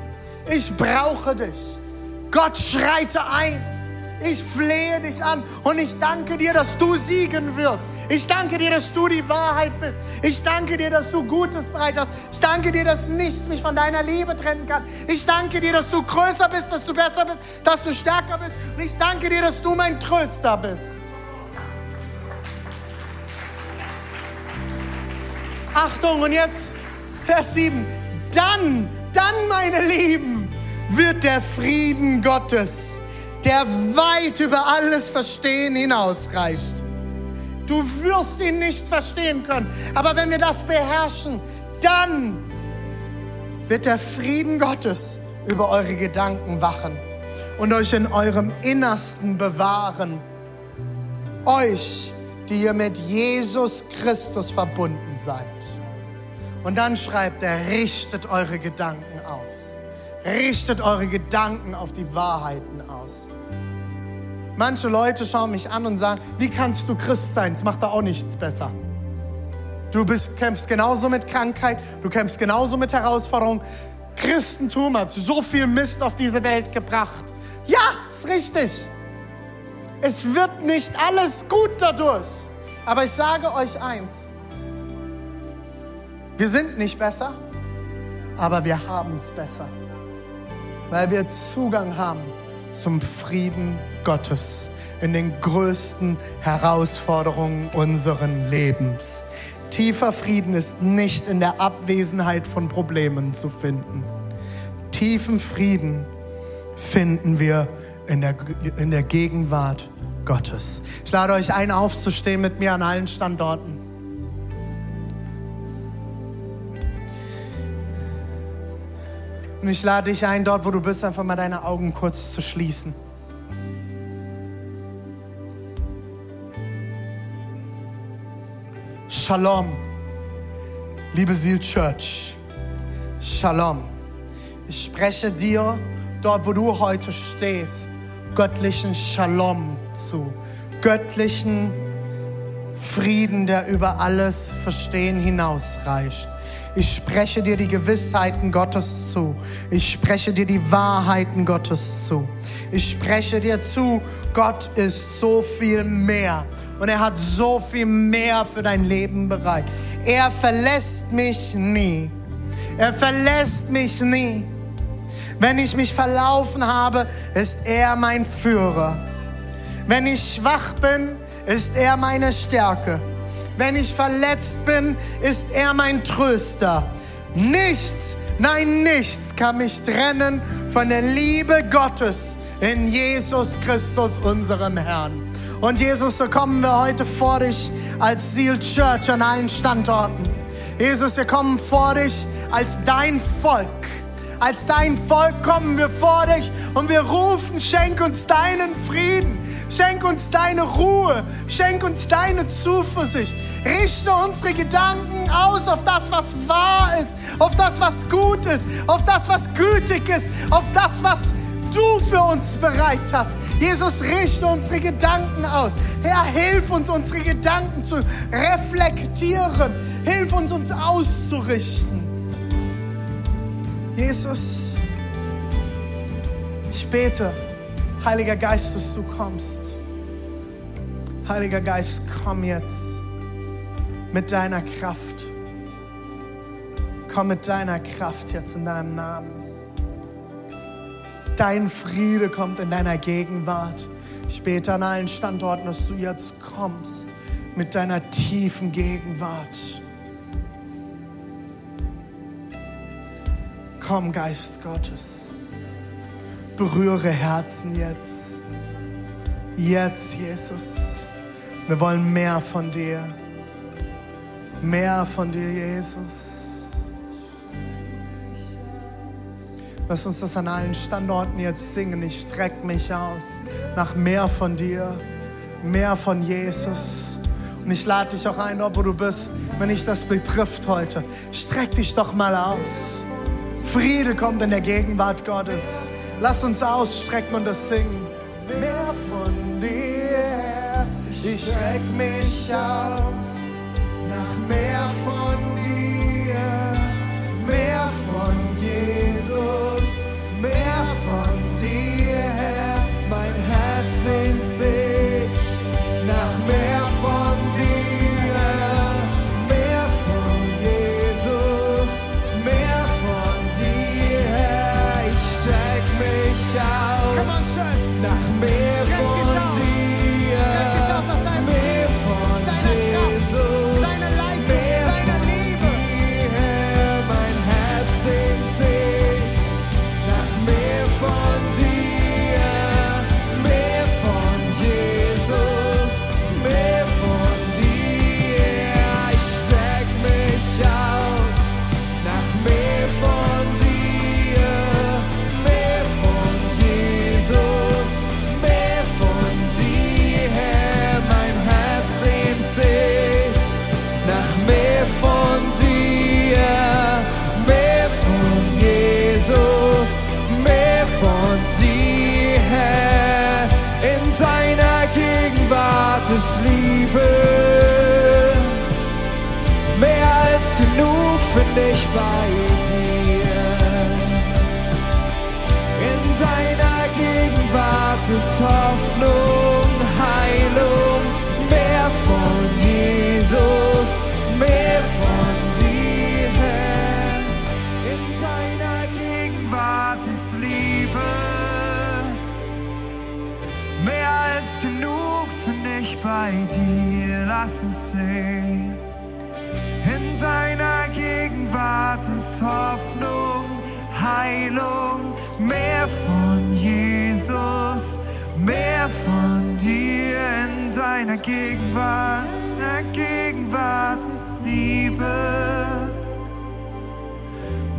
Ich brauche dich. Gott, schreite ein. Ich flehe dich an und ich danke dir, dass du siegen wirst. Ich danke dir, dass du die Wahrheit bist. Ich danke dir, dass du Gutes bereit hast. Ich danke dir, dass nichts mich von deiner Liebe trennen kann. Ich danke dir, dass du größer bist, dass du besser bist, dass du stärker bist. Und ich danke dir, dass du mein Tröster bist. Achtung, und jetzt Vers 7. Dann, dann, meine Lieben, wird der Frieden Gottes, der weit über alles Verstehen hinausreicht. Du wirst ihn nicht verstehen können, aber wenn wir das beherrschen, dann wird der Frieden Gottes über eure Gedanken wachen und euch in eurem Innersten bewahren. Euch die ihr mit Jesus Christus verbunden seid. Und dann schreibt er, richtet eure Gedanken aus. Richtet eure Gedanken auf die Wahrheiten aus. Manche Leute schauen mich an und sagen, wie kannst du Christ sein? Das macht da auch nichts besser. Du bist, kämpfst genauso mit Krankheit, du kämpfst genauso mit Herausforderungen. Christentum hat so viel Mist auf diese Welt gebracht. Ja, ist richtig. Es wird nicht alles gut dadurch. Aber ich sage euch eins. Wir sind nicht besser, aber wir haben es besser. Weil wir Zugang haben zum Frieden Gottes in den größten Herausforderungen unseren Lebens. Tiefer Frieden ist nicht in der Abwesenheit von Problemen zu finden. Tiefen Frieden finden wir in der, in der Gegenwart Gottes. Ich lade euch ein, aufzustehen mit mir an allen Standorten. Und ich lade dich ein, dort wo du bist, einfach mal deine Augen kurz zu schließen. Shalom, liebe Seal Church. Shalom. Ich spreche dir dort, wo du heute stehst, göttlichen Shalom zu. Göttlichen Frieden, der über alles Verstehen hinausreicht. Ich spreche dir die Gewissheiten Gottes zu. Ich spreche dir die Wahrheiten Gottes zu. Ich spreche dir zu, Gott ist so viel mehr. Und er hat so viel mehr für dein Leben bereit. Er verlässt mich nie. Er verlässt mich nie. Wenn ich mich verlaufen habe, ist er mein Führer. Wenn ich schwach bin, ist er meine Stärke. Wenn ich verletzt bin, ist er mein Tröster. Nichts, nein, nichts kann mich trennen von der Liebe Gottes in Jesus Christus, unserem Herrn. Und Jesus, so kommen wir heute vor dich als Seal Church an allen Standorten. Jesus, wir kommen vor dich als dein Volk. Als dein Volk kommen wir vor dich und wir rufen, schenk uns deinen Frieden, schenk uns deine Ruhe, schenk uns deine Zuversicht. Richte unsere Gedanken aus auf das, was wahr ist, auf das, was gut ist, auf das, was gütig ist, auf das, was du für uns bereit hast. Jesus, richte unsere Gedanken aus. Herr, hilf uns, unsere Gedanken zu reflektieren. Hilf uns, uns auszurichten. Jesus, ich bete, Heiliger Geist, dass du kommst. Heiliger Geist, komm jetzt mit deiner Kraft. Komm mit deiner Kraft jetzt in deinem Namen. Dein Friede kommt in deiner Gegenwart. Ich bete an allen Standorten, dass du jetzt kommst mit deiner tiefen Gegenwart. Komm, Geist Gottes, berühre Herzen jetzt. Jetzt, Jesus. Wir wollen mehr von dir. Mehr von dir, Jesus. Lass uns das an allen Standorten jetzt singen. Ich streck mich aus nach mehr von dir, mehr von Jesus. Und ich lade dich auch ein, dort wo du bist, wenn dich das betrifft heute. Streck dich doch mal aus. Friede kommt in der Gegenwart Gottes. Lass uns ausstrecken und das singen. Mehr von dir, ich streck mich aus nach mehr von dir, mehr Gegenwart, in der Gegenwart ist Liebe.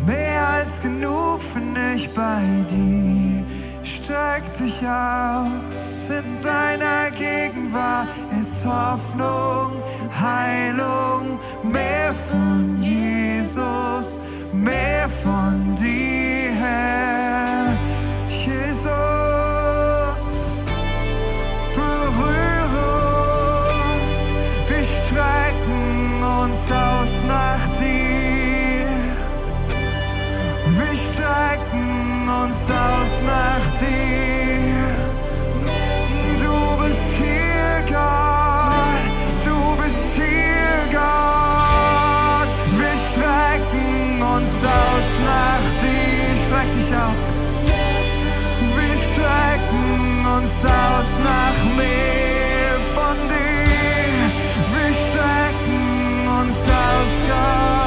Mehr als genug finde ich bei dir. Streck dich aus, in deiner Gegenwart ist Hoffnung, Heilung, mehr von Jesus, mehr von dir. Uns aus nach dir. Du bist hier, Gott. Du bist hier, Gott. Wir strecken uns aus nach dir. Streck dich aus. Wir strecken uns aus nach mehr von dir. Wir strecken uns aus, Gott.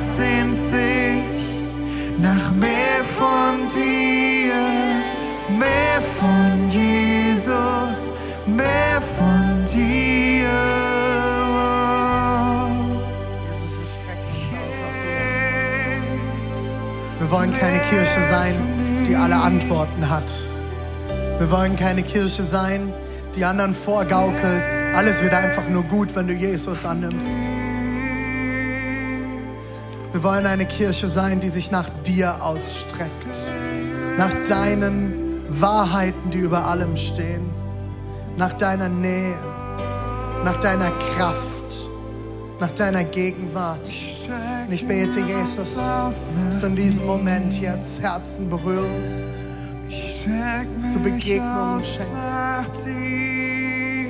Herz sehnt sich nach mehr von dir, mehr von Jesus, mehr von dir. Jesus, wir strecken uns aus nach dir. Wir wollen keine Kirche sein, die alle Antworten hat. Wir wollen keine Kirche sein, die anderen vorgaukelt. Alles wird einfach nur gut, wenn du Jesus annimmst. Wir wollen eine Kirche sein, die sich nach dir ausstreckt. Nach deinen Wahrheiten, die über allem stehen. Nach deiner Nähe. Nach deiner Kraft. Nach deiner Gegenwart. Und ich bete, Jesus, dass du in diesem Moment jetzt Herzen berührst. dass du Begegnungen schenkst.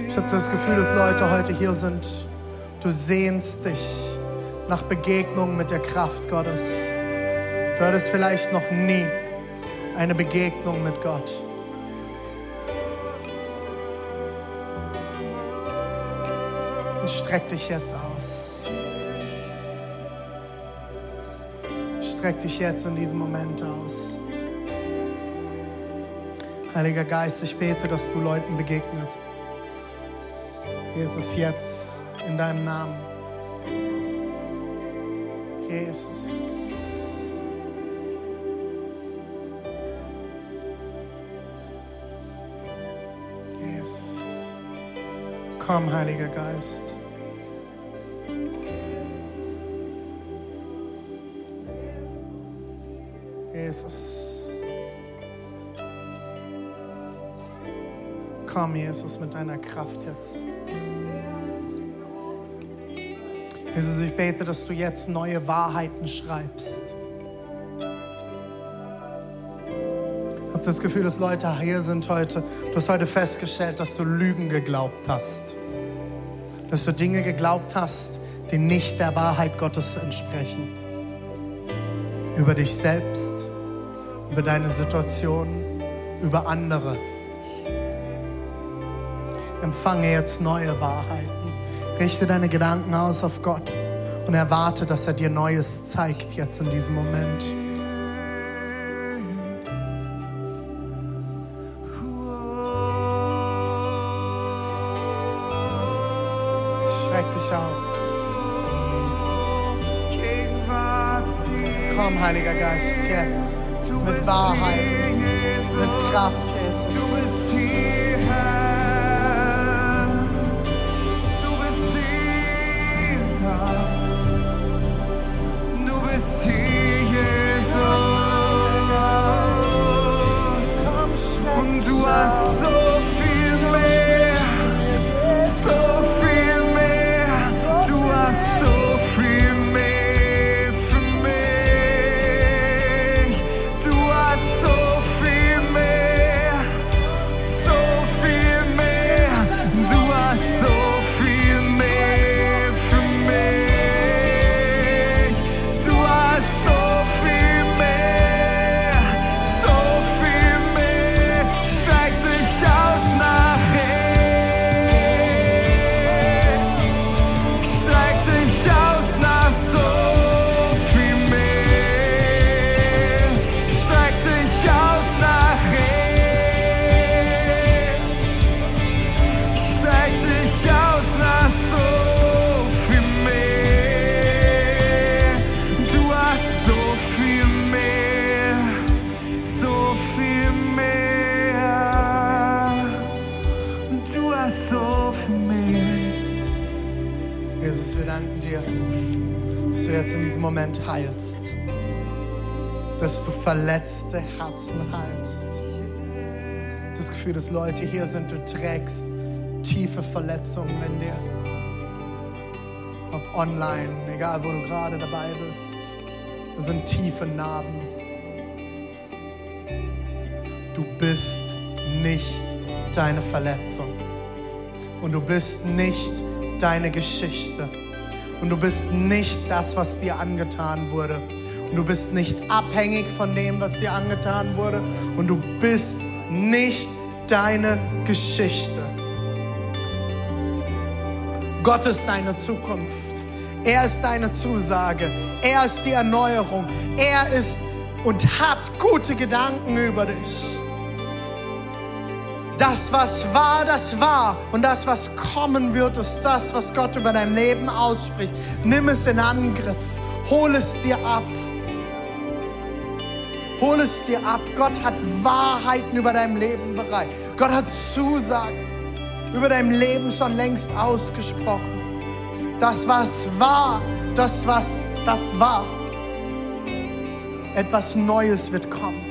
Ich habe das Gefühl, dass Leute heute hier sind. Du sehnst dich nach Begegnungen mit der Kraft Gottes. Du hattest vielleicht noch nie eine Begegnung mit Gott. Und streck dich jetzt aus. Streck dich jetzt in diesem Moment aus. Heiliger Geist, ich bete, dass du Leuten begegnest. Jesus, jetzt in deinem Namen. Jesus. Jesus. Komm, Heiliger Geist. Jesus. Komm, Jesus, mit deiner Kraft jetzt. Jesus, ich bete, dass du jetzt neue Wahrheiten schreibst. habe das Gefühl, dass Leute hier sind heute. Du hast heute festgestellt, dass du Lügen geglaubt hast. Dass du Dinge geglaubt hast, die nicht der Wahrheit Gottes entsprechen. Über dich selbst, über deine Situation, über andere. Empfange jetzt neue Wahrheiten. Richte deine Gedanken aus auf Gott und erwarte, dass er dir Neues zeigt jetzt in diesem Moment. Streck dich aus. Komm, Heiliger Geist, jetzt mit Wahrheit, mit Kraft, Jesus. Streck Moment heilst. Dass du verletzte Herzen heilst. Das Gefühl, dass Leute hier sind, du trägst tiefe Verletzungen in dir. Ob online, egal wo du gerade dabei bist, da sind tiefe Narben. Du bist nicht deine Verletzung. Und du bist nicht deine Geschichte. Und du bist nicht das, was dir angetan wurde. Und du bist nicht abhängig von dem, was dir angetan wurde. Und du bist nicht deine Geschichte. Gott ist deine Zukunft. Er ist deine Zusage. Er ist die Erneuerung. Er ist und hat gute Gedanken über dich. Das, was war, das war. Und das, was kommen wird, ist das, was Gott über dein Leben ausspricht. Nimm es in Angriff. Hol es dir ab. Hol es dir ab. Gott hat Wahrheiten über dein Leben bereit. Gott hat Zusagen über dein Leben schon längst ausgesprochen. Das, was war, das, was das war. Etwas Neues wird kommen.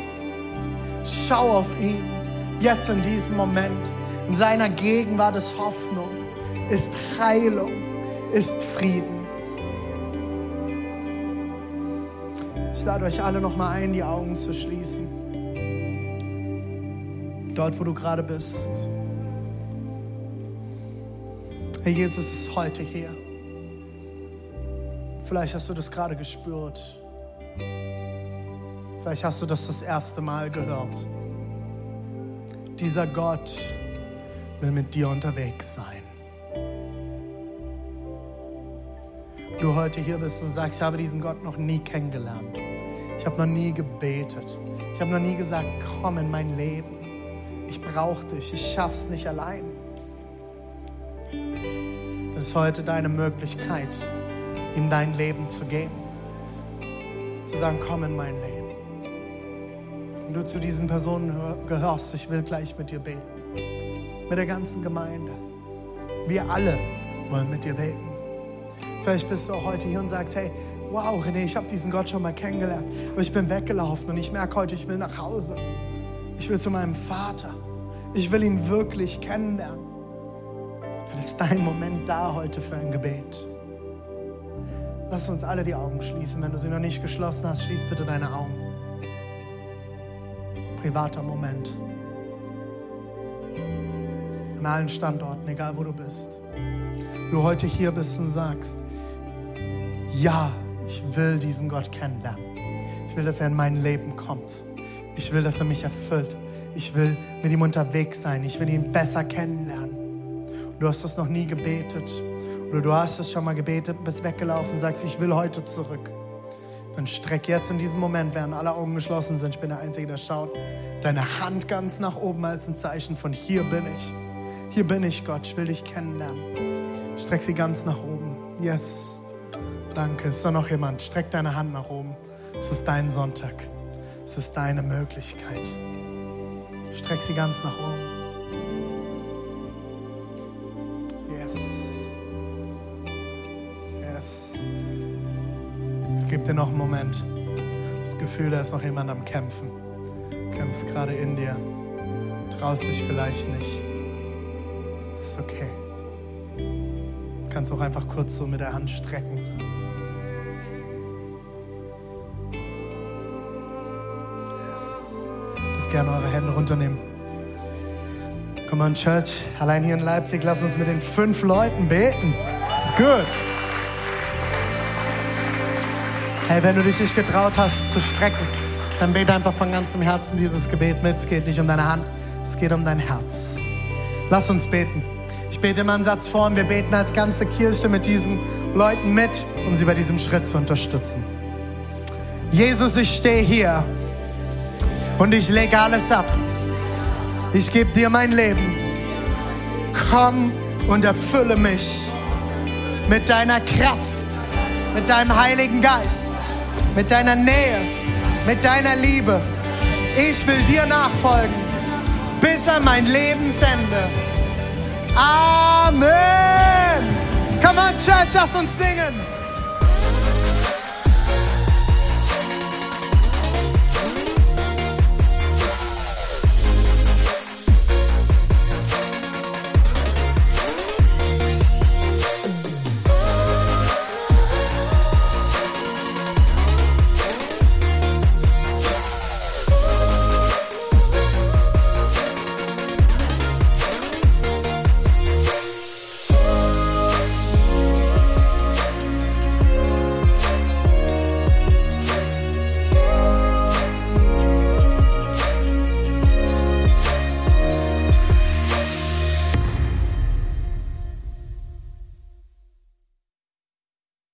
Schau auf ihn. Jetzt in diesem Moment. In seiner Gegenwart ist Hoffnung, ist Heilung, ist Frieden. Ich lade euch alle noch mal ein, die Augen zu schließen. Dort, wo du gerade bist. Herr Jesus ist heute hier. Vielleicht hast du das gerade gespürt. Vielleicht hast du das das erste Mal gehört. Dieser Gott will mit dir unterwegs sein. Du heute hier bist und sagst, ich habe diesen Gott noch nie kennengelernt. Ich habe noch nie gebetet. Ich habe noch nie gesagt, komm in mein Leben. Ich brauche dich. Ich schaff's nicht allein. Das ist heute deine Möglichkeit, ihm dein Leben zu geben. Zu sagen, komm in mein Leben. Wenn du zu diesen Personen hör- gehörst, ich will gleich mit dir beten. Mit der ganzen Gemeinde. Wir alle wollen mit dir beten. Vielleicht bist du auch heute hier und sagst, hey, wow, René, ich habe diesen Gott schon mal kennengelernt, aber ich bin weggelaufen und ich merke heute, ich will nach Hause. Ich will zu meinem Vater. Ich will ihn wirklich kennenlernen. Dann ist dein Moment da heute für ein Gebet. Lass uns alle die Augen schließen. Wenn du sie noch nicht geschlossen hast, schließ bitte deine Augen. Privater Moment. An allen Standorten, egal wo du bist. Du heute hier bist und sagst, ja, ich will diesen Gott kennenlernen. Ich will, dass er in mein Leben kommt. Ich will, dass er mich erfüllt. Ich will mit ihm unterwegs sein. Ich will ihn besser kennenlernen. Und du hast das noch nie gebetet. Oder du hast es schon mal gebetet bist weggelaufen sagst, ich will heute zurück. Dann streck jetzt in diesem Moment, während alle Augen geschlossen sind, ich bin der Einzige, der schaut, deine Hand ganz nach oben als ein Zeichen von hier bin ich. Hier bin ich, Gott, ich will dich kennenlernen. Streck sie ganz nach oben. Yes. Danke. Ist da noch jemand? Streck deine Hand nach oben. Es ist dein Sonntag. Es ist deine Möglichkeit. Streck sie ganz nach oben. Noch einen Moment. Das Gefühl, da ist noch jemand am Kämpfen. Du kämpfst gerade in dir. Traust dich vielleicht nicht. Das ist okay. Du kannst auch einfach kurz so mit der Hand strecken. Yes. Dürft gerne eure Hände runternehmen. Come on, Church. Allein hier in Leipzig, lass uns mit den fünf Leuten beten. Das ist gut. Hey, wenn du dich nicht getraut hast zu strecken, dann bete einfach von ganzem Herzen dieses Gebet mit. Es geht nicht um deine Hand, es geht um dein Herz. Lass uns beten. Ich bete immer einen Satz vor und wir beten als ganze Kirche mit diesen Leuten mit, um sie bei diesem Schritt zu unterstützen. Jesus, ich stehe hier und ich lege alles ab. Ich gebe dir mein Leben. Komm und erfülle mich mit deiner Kraft, mit deinem Heiligen Geist, mit deiner Nähe, mit deiner Liebe. Ich will dir nachfolgen bis an mein Lebensende. Amen. Come on, Church, lass uns singen.